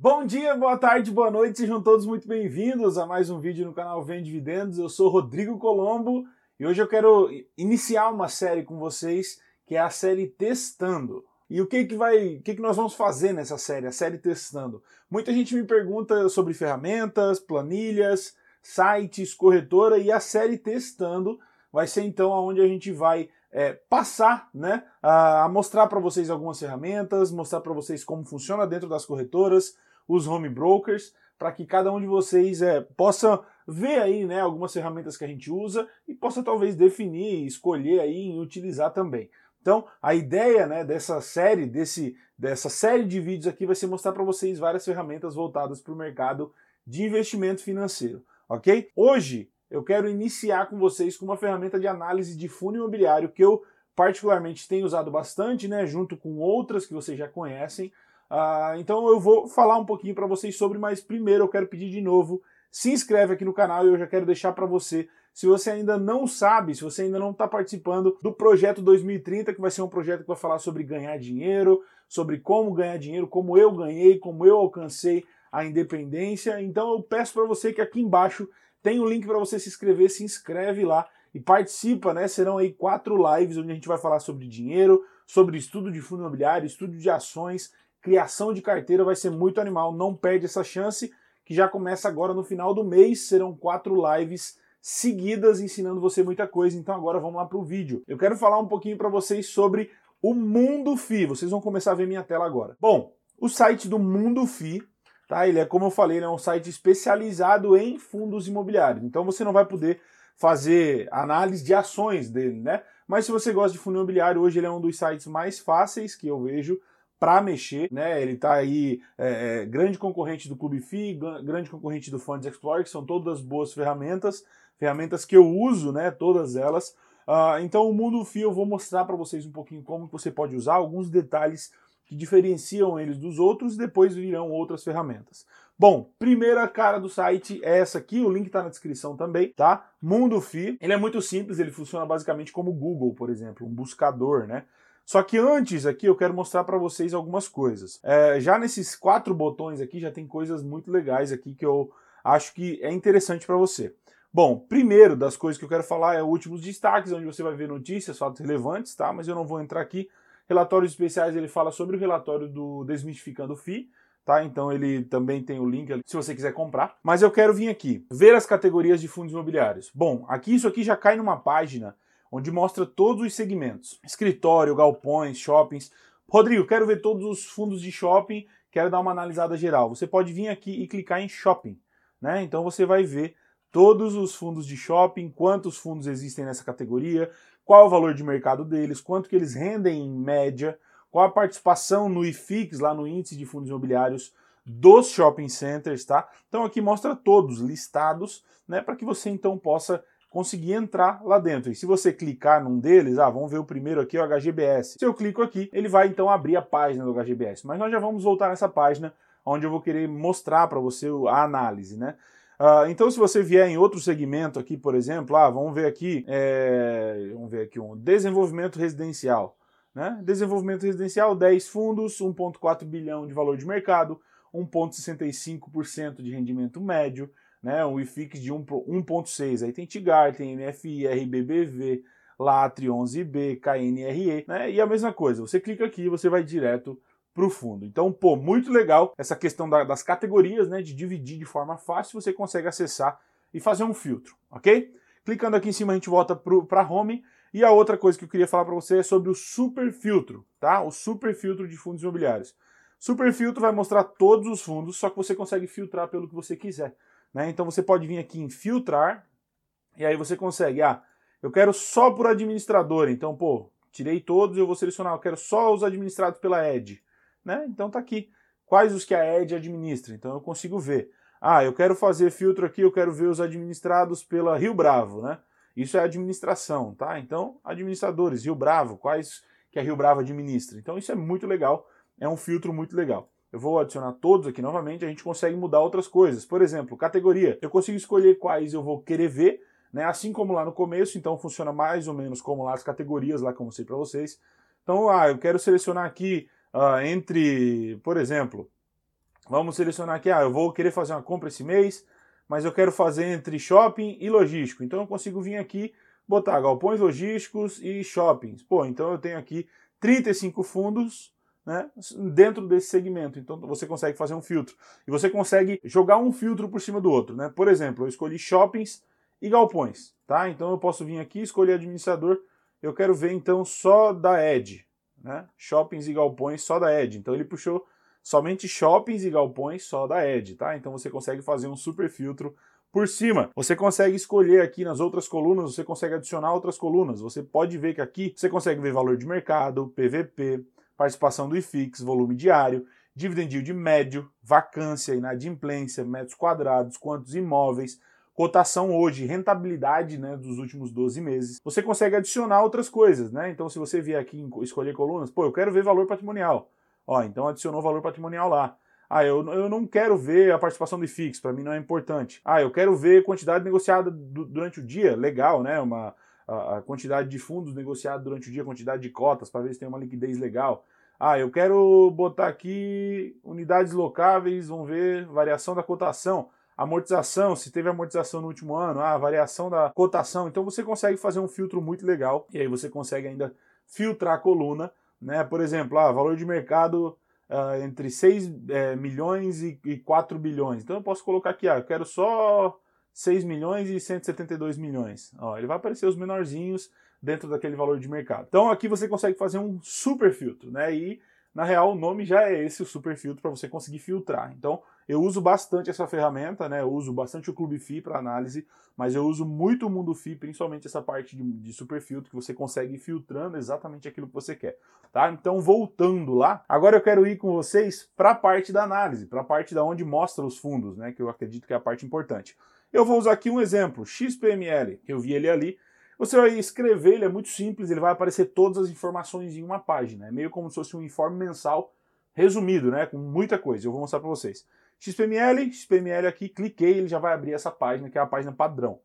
Bom dia, boa tarde, boa noite, sejam todos muito bem-vindos a mais um vídeo no canal Vem Dividendos. Eu sou Rodrigo Colombo e hoje eu quero iniciar uma série com vocês que é a série Testando. E o que que vai, o que que nós vamos fazer nessa série, a série Testando? Muita gente me pergunta sobre ferramentas, planilhas, sites, corretora e a série Testando vai ser então aonde a gente vai é, passar, né, a mostrar para vocês algumas ferramentas, mostrar para vocês como funciona dentro das corretoras, os home brokers, para que cada um de vocês é, possa ver aí né, algumas ferramentas que a gente usa e possa talvez definir, escolher aí e utilizar também. Então, a ideia né, dessa série, desse, dessa série de vídeos aqui vai ser mostrar para vocês várias ferramentas voltadas para o mercado de investimento financeiro, ok? Hoje eu quero iniciar com vocês com uma ferramenta de análise de fundo imobiliário que eu particularmente tenho usado bastante, né, junto com outras que vocês já conhecem, Uh, então eu vou falar um pouquinho para vocês sobre, mas primeiro eu quero pedir de novo, se inscreve aqui no canal e eu já quero deixar para você, se você ainda não sabe, se você ainda não está participando do projeto 2030, que vai ser um projeto que vai falar sobre ganhar dinheiro, sobre como ganhar dinheiro, como eu ganhei, como eu alcancei a independência. Então eu peço para você que aqui embaixo tem o um link para você se inscrever, se inscreve lá e participa, né? Serão aí quatro lives onde a gente vai falar sobre dinheiro, sobre estudo de fundo imobiliário, estudo de ações criação de carteira vai ser muito animal. Não perde essa chance, que já começa agora no final do mês. Serão quatro lives seguidas ensinando você muita coisa. Então agora vamos lá para o vídeo. Eu quero falar um pouquinho para vocês sobre o Mundo FI. Vocês vão começar a ver minha tela agora. Bom, o site do Mundo FI, tá? Ele é como eu falei, é um site especializado em fundos imobiliários. Então você não vai poder fazer análise de ações dele, né? Mas se você gosta de fundo imobiliário, hoje ele é um dos sites mais fáceis que eu vejo para mexer, né? Ele está aí é, é, grande concorrente do Clube FI, grande concorrente do Funds Explorer, que são todas boas ferramentas, ferramentas que eu uso, né? Todas elas. Uh, então o Mundo FI eu vou mostrar para vocês um pouquinho como você pode usar, alguns detalhes que diferenciam eles dos outros e depois virão outras ferramentas. Bom, primeira cara do site é essa aqui, o link está na descrição também, tá? Mundo FI. Ele é muito simples, ele funciona basicamente como Google, por exemplo, um buscador, né? Só que antes aqui eu quero mostrar para vocês algumas coisas. É, já nesses quatro botões aqui já tem coisas muito legais aqui que eu acho que é interessante para você. Bom, primeiro das coisas que eu quero falar é últimos destaques, onde você vai ver notícias, fatos relevantes, tá? Mas eu não vou entrar aqui. Relatórios especiais, ele fala sobre o relatório do Desmistificando o FI, tá? Então ele também tem o link se você quiser comprar. Mas eu quero vir aqui, ver as categorias de fundos imobiliários. Bom, aqui isso aqui já cai numa página onde mostra todos os segmentos: escritório, galpões, shoppings. Rodrigo, quero ver todos os fundos de shopping, quero dar uma analisada geral. Você pode vir aqui e clicar em shopping, né? Então você vai ver todos os fundos de shopping, quantos fundos existem nessa categoria, qual o valor de mercado deles, quanto que eles rendem em média, qual a participação no IFIX, lá no índice de fundos imobiliários dos shopping centers, tá? Então aqui mostra todos listados, né, para que você então possa conseguir entrar lá dentro. E se você clicar num deles, ah, vamos ver o primeiro aqui, o HGBS. Se eu clico aqui, ele vai então abrir a página do HGBS. Mas nós já vamos voltar nessa página onde eu vou querer mostrar para você a análise, né? Uh, então, se você vier em outro segmento aqui, por exemplo, ah, vamos ver aqui, é, vamos ver aqui um desenvolvimento residencial. Né? Desenvolvimento residencial, 10 fundos, 1,4 bilhão de valor de mercado, 1,65% de rendimento médio, né, um IFIX de 1.6, aí tem TIGAR, tem NFI, RBBV, LATRE 11B, KNRE, né, e a mesma coisa, você clica aqui e você vai direto para o fundo. Então, pô, muito legal essa questão da, das categorias, né, de dividir de forma fácil, você consegue acessar e fazer um filtro, ok? Clicando aqui em cima a gente volta para home, e a outra coisa que eu queria falar para você é sobre o super filtro, tá? O super filtro de fundos imobiliários. Super filtro vai mostrar todos os fundos, só que você consegue filtrar pelo que você quiser. Né? Então você pode vir aqui em filtrar, e aí você consegue, ah, eu quero só por administrador, então, pô, tirei todos, eu vou selecionar, eu quero só os administrados pela Ed. Né? Então tá aqui, quais os que a Ed administra, então eu consigo ver. Ah, eu quero fazer filtro aqui, eu quero ver os administrados pela Rio Bravo, né? Isso é administração, tá? Então, administradores, Rio Bravo, quais que a Rio Bravo administra. Então isso é muito legal, é um filtro muito legal. Eu vou adicionar todos aqui novamente, a gente consegue mudar outras coisas. Por exemplo, categoria. Eu consigo escolher quais eu vou querer ver, né? assim como lá no começo, então funciona mais ou menos como lá as categorias, lá que eu mostrei para vocês. Então, ah, eu quero selecionar aqui uh, entre, por exemplo, Vamos selecionar aqui, ah, eu vou querer fazer uma compra esse mês, mas eu quero fazer entre shopping e logístico. Então eu consigo vir aqui, botar galpões logísticos e shoppings. Pô, então eu tenho aqui 35 fundos né, dentro desse segmento. Então você consegue fazer um filtro. E você consegue jogar um filtro por cima do outro. Né? Por exemplo, eu escolhi shoppings e galpões. Tá? Então eu posso vir aqui, escolher administrador. Eu quero ver então só da Edge. Né? Shoppings e galpões só da Edge. Então ele puxou somente shoppings e galpões só da Edge, tá? Então você consegue fazer um super filtro por cima. Você consegue escolher aqui nas outras colunas, você consegue adicionar outras colunas. Você pode ver que aqui você consegue ver valor de mercado, PVP, participação do IFIX, volume diário, dividend yield médio, vacância, inadimplência, metros quadrados, quantos imóveis, cotação hoje, rentabilidade né, dos últimos 12 meses. Você consegue adicionar outras coisas, né? Então, se você vier aqui escolher colunas, pô, eu quero ver valor patrimonial. Ó, então adicionou valor patrimonial lá. Ah, eu, eu não quero ver a participação do IFIX, para mim não é importante. Ah, eu quero ver quantidade negociada do, durante o dia, legal, né? Uma, a, a, quantidade de fundos negociados durante o dia, quantidade de cotas, para ver se tem uma liquidez legal. Ah, eu quero botar aqui unidades locáveis, vamos ver variação da cotação. Amortização, se teve amortização no último ano, ah, variação da cotação. Então você consegue fazer um filtro muito legal e aí você consegue ainda filtrar a coluna né? Por exemplo, ah, valor de mercado uh, entre 6 é, milhões e, e 4 bilhões. Então eu posso colocar aqui, ah, eu quero só 6 milhões e 172 milhões. Ó, ele vai aparecer os menorzinhos dentro daquele valor de mercado. Então aqui você consegue fazer um super filtro, né? E na real o nome já é esse, o super filtro, para você conseguir filtrar. Então eu uso bastante essa ferramenta, né? Eu uso bastante o Clube FI para análise, mas eu uso muito o Mundo FI, principalmente essa parte de, de super filtro, que você consegue ir filtrando exatamente aquilo que você quer. Tá? Então, voltando lá, agora eu quero ir com vocês para a parte da análise, para a parte da onde mostra os fundos, né? Que eu acredito que é a parte importante. Eu vou usar aqui um exemplo, XPML, eu vi ele ali. Você vai escrever, ele é muito simples, ele vai aparecer todas as informações em uma página. É meio como se fosse um informe mensal resumido, né? Com muita coisa. Eu vou mostrar para vocês. XPML, XPML aqui, cliquei, ele já vai abrir essa página, que é a página padrão.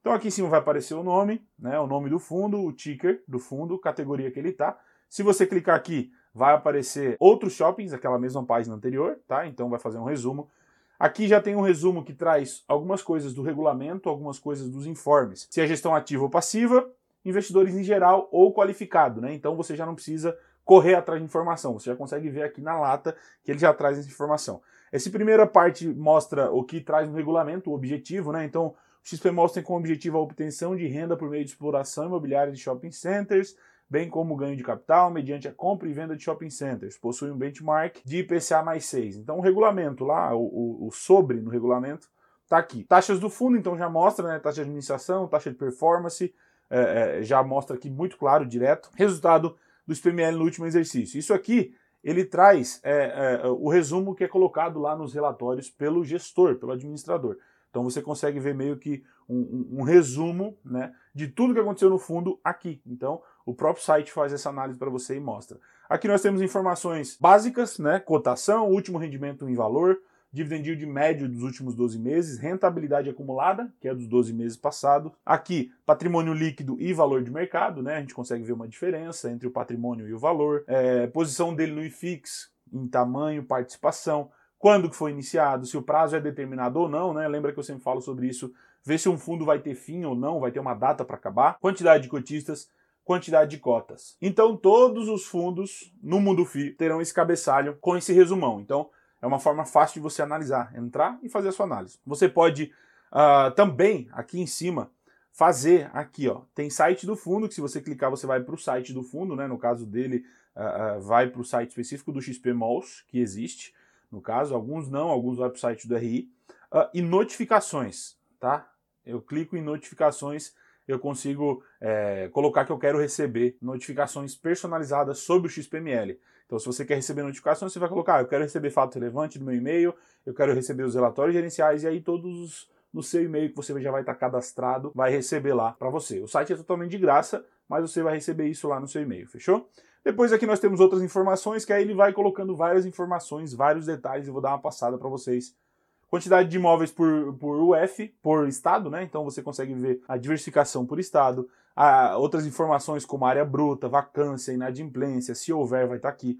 Então aqui em cima vai aparecer o nome, né, o nome do fundo, o ticker do fundo, categoria que ele está. Se você clicar aqui, vai aparecer outros shoppings, aquela mesma página anterior, tá? Então vai fazer um resumo. Aqui já tem um resumo que traz algumas coisas do regulamento, algumas coisas dos informes. Se é gestão ativa ou passiva, investidores em geral ou qualificado, né? Então você já não precisa correr atrás de informação, você já consegue ver aqui na lata que ele já traz essa informação. Essa primeira parte mostra o que traz no regulamento, o objetivo, né? Então, o XP tem como objetivo a obtenção de renda por meio de exploração imobiliária de shopping centers, bem como ganho de capital mediante a compra e venda de shopping centers. Possui um benchmark de IPCA mais 6. Então, o regulamento lá, o, o, o sobre no regulamento, está aqui. Taxas do fundo, então já mostra, né? Taxa de administração, taxa de performance, é, é, já mostra aqui muito claro, direto. Resultado do SPML no último exercício. Isso aqui ele traz é, é, o resumo que é colocado lá nos relatórios pelo gestor, pelo administrador. Então você consegue ver meio que um, um, um, resumo né, de tudo que aconteceu no fundo aqui. Então o próprio site faz essa análise para você e mostra. Aqui nós temos informações básicas, né, cotação, último rendimento em valor, dividend yield médio dos últimos 12 meses, rentabilidade acumulada, que é dos 12 meses passados. Aqui, patrimônio líquido e valor de mercado, né? A gente consegue ver uma diferença entre o patrimônio e o valor. É, posição dele no IFIX, em tamanho, participação, quando que foi iniciado, se o prazo é determinado ou não, né? Lembra que eu sempre falo sobre isso, ver se um fundo vai ter fim ou não, vai ter uma data para acabar, quantidade de cotistas, quantidade de cotas. Então todos os fundos no mundo FI terão esse cabeçalho com esse resumão. Então é uma forma fácil de você analisar, entrar e fazer a sua análise. Você pode uh, também, aqui em cima, fazer aqui, ó, tem site do fundo, que se você clicar você vai para o site do fundo, né, no caso dele uh, uh, vai para o site específico do XP Malls, que existe, no caso, alguns não, alguns vai para o site do RI, e notificações, tá? Eu clico em notificações, eu consigo é, colocar que eu quero receber notificações personalizadas sobre o XPML. Então, se você quer receber notificações, você vai colocar, ah, eu quero receber fato relevante no meu e-mail, eu quero receber os relatórios gerenciais, e aí todos no seu e-mail que você já vai estar cadastrado, vai receber lá para você. O site é totalmente de graça, mas você vai receber isso lá no seu e-mail, fechou? Depois aqui nós temos outras informações, que aí ele vai colocando várias informações, vários detalhes, eu vou dar uma passada para vocês Quantidade de imóveis por, por UF, por estado, né? Então você consegue ver a diversificação por estado, a, outras informações como área bruta, vacância, inadimplência, se houver, vai estar tá aqui.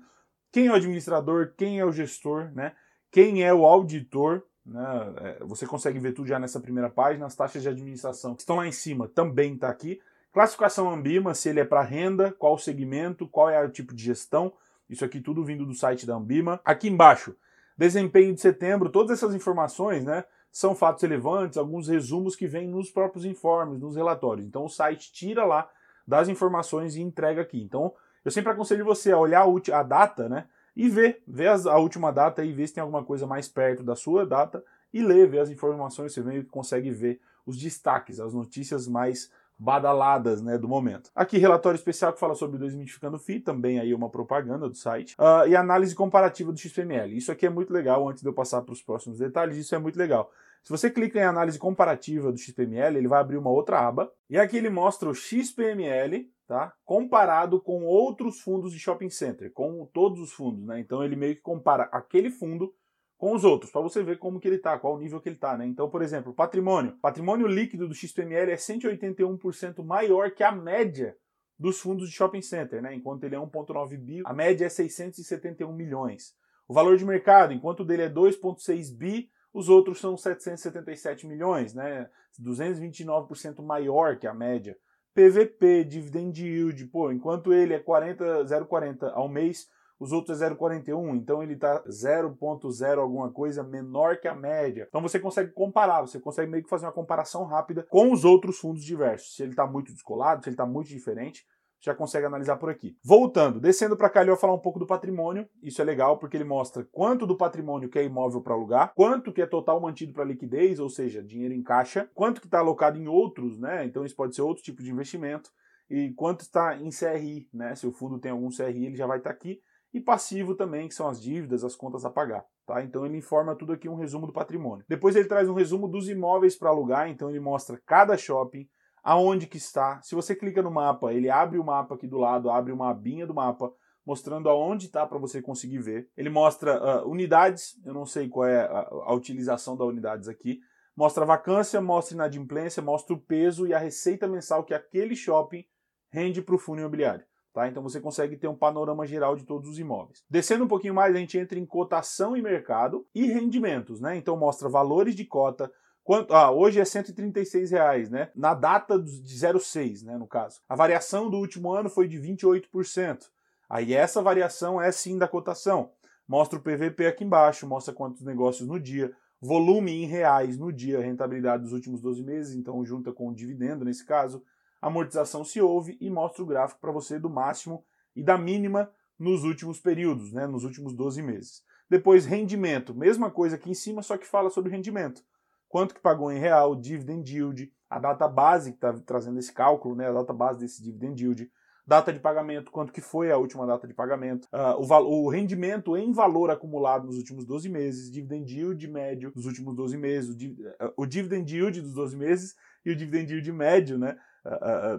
Quem é o administrador, quem é o gestor, né? quem é o auditor, né? É, você consegue ver tudo já nessa primeira página. As taxas de administração que estão lá em cima também está aqui. Classificação Ambima, se ele é para renda, qual o segmento, qual é o tipo de gestão. Isso aqui tudo vindo do site da Ambima. Aqui embaixo, desempenho de setembro, todas essas informações, né? São fatos relevantes, alguns resumos que vêm nos próprios informes, nos relatórios. Então o site tira lá das informações e entrega aqui. Então eu sempre aconselho você a olhar a, data, né? E ver, ver a última data e ver se tem alguma coisa mais perto da sua data e ler, ver as informações, você meio que consegue ver os destaques, as notícias mais badaladas né, do momento. Aqui, relatório especial que fala sobre desmitificando FI, também aí uma propaganda do site, uh, e análise comparativa do XPML. Isso aqui é muito legal, antes de eu passar para os próximos detalhes, isso é muito legal. Se você clica em análise comparativa do XPML, ele vai abrir uma outra aba, e aqui ele mostra o XPML, tá? comparado com outros fundos de shopping center, com todos os fundos. Né? Então ele meio que compara aquele fundo com os outros, para você ver como que ele está, qual o nível que ele está, né? Então, por exemplo, patrimônio. Patrimônio líquido do XPML é 181% maior que a média dos fundos de shopping center, né? Enquanto ele é 1.9 bi, a média é 671 milhões. O valor de mercado, enquanto o dele é 2.6 bi, os outros são 777 milhões, né? 229% maior que a média. PVP, dividend yield, pô, enquanto ele é 40, 0,40 ao mês, os outros é 0,41, então ele está 0,0 alguma coisa menor que a média. Então você consegue comparar, você consegue meio que fazer uma comparação rápida com os outros fundos diversos. Se ele está muito descolado, se ele está muito diferente, já consegue analisar por aqui. Voltando, descendo para cá, ele vai falar um pouco do patrimônio. Isso é legal porque ele mostra quanto do patrimônio que é imóvel para alugar, quanto que é total mantido para liquidez, ou seja, dinheiro em caixa, quanto que está alocado em outros, né? Então isso pode ser outro tipo de investimento e quanto está em CRI, né? Se o fundo tem algum CRI, ele já vai estar tá aqui e passivo também, que são as dívidas, as contas a pagar. Tá? Então ele informa tudo aqui um resumo do patrimônio. Depois ele traz um resumo dos imóveis para alugar, então ele mostra cada shopping, aonde que está. Se você clica no mapa, ele abre o mapa aqui do lado, abre uma abinha do mapa, mostrando aonde está para você conseguir ver. Ele mostra uh, unidades, eu não sei qual é a, a utilização das unidades aqui. Mostra vacância, mostra inadimplência, mostra o peso e a receita mensal que aquele shopping rende para o fundo imobiliário. Tá? Então você consegue ter um panorama geral de todos os imóveis. Descendo um pouquinho mais, a gente entra em cotação e mercado e rendimentos. Né? Então mostra valores de cota, Quanto, ah, hoje é 136 reais, né? Na data de 06, né, no caso. A variação do último ano foi de 28%. Aí essa variação é sim da cotação. Mostra o PVP aqui embaixo, mostra quantos negócios no dia, volume em reais no dia, rentabilidade dos últimos 12 meses, então junta com o dividendo nesse caso, amortização se houve e mostra o gráfico para você do máximo e da mínima nos últimos períodos, né, nos últimos 12 meses. Depois, rendimento, mesma coisa aqui em cima, só que fala sobre rendimento. Quanto que pagou em real, dividend yield, a data base que está trazendo esse cálculo, né, a data base desse dividend yield, data de pagamento, quanto que foi a última data de pagamento, uh, o, o, rendimento em valor acumulado nos últimos 12 meses, dividend yield médio dos últimos 12 meses, o, uh, o dividend yield dos 12 meses e o dividend yield médio, né,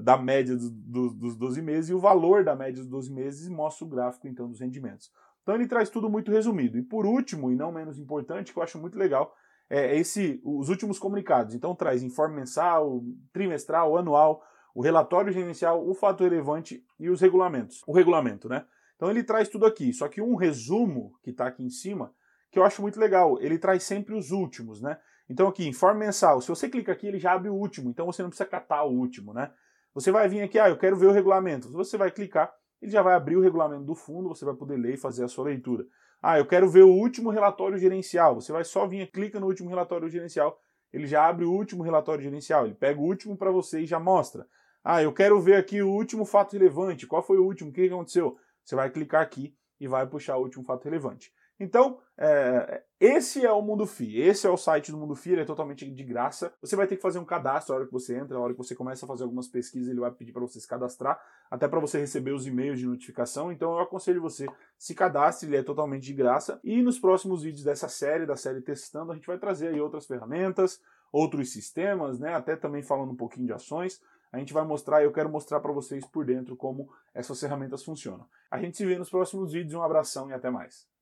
da média do, do, dos 12 meses e o valor da média dos 12 meses mostra o gráfico então dos rendimentos. Então ele traz tudo muito resumido. E por último, e não menos importante, que eu acho muito legal, é esse, os últimos comunicados. Então traz informe mensal, trimestral, anual, o relatório gerencial, o fato relevante e os regulamentos. O regulamento, né? Então ele traz tudo aqui. Só que um resumo que está aqui em cima, que eu acho muito legal, ele traz sempre os últimos, né? Então aqui, informe mensal, se você clica aqui, ele já abre o último, então você não precisa catar o último, né? Você vai vir aqui, ah, eu quero ver o regulamento. Você vai clicar, ele já vai abrir o regulamento do fundo, você vai poder ler e fazer a sua leitura. Ah, eu quero ver o último relatório gerencial. Você vai só vir, clica no último relatório gerencial, ele já abre o último relatório gerencial, ele pega o último para você e já mostra. Ah, eu quero ver aqui o último fato relevante. Qual foi o último? O que aconteceu? Você vai clicar aqui e vai puxar o último fato relevante. Então, é, esse é o Mundo FI, esse é o site do Mundo FI, ele é totalmente de graça. Você vai ter que fazer um cadastro na hora que você entra, na hora que você começa a fazer algumas pesquisas, ele vai pedir para você se cadastrar, até para você receber os e-mails de notificação. Então, eu aconselho você se cadastre, ele é totalmente de graça. E nos próximos vídeos dessa série, da série testando, a gente vai trazer aí outras ferramentas, outros sistemas, né? Até também falando um pouquinho de ações. A gente vai mostrar, eu quero mostrar para vocês por dentro como essas ferramentas funcionam. A gente se vê nos próximos vídeos, um abração e até mais.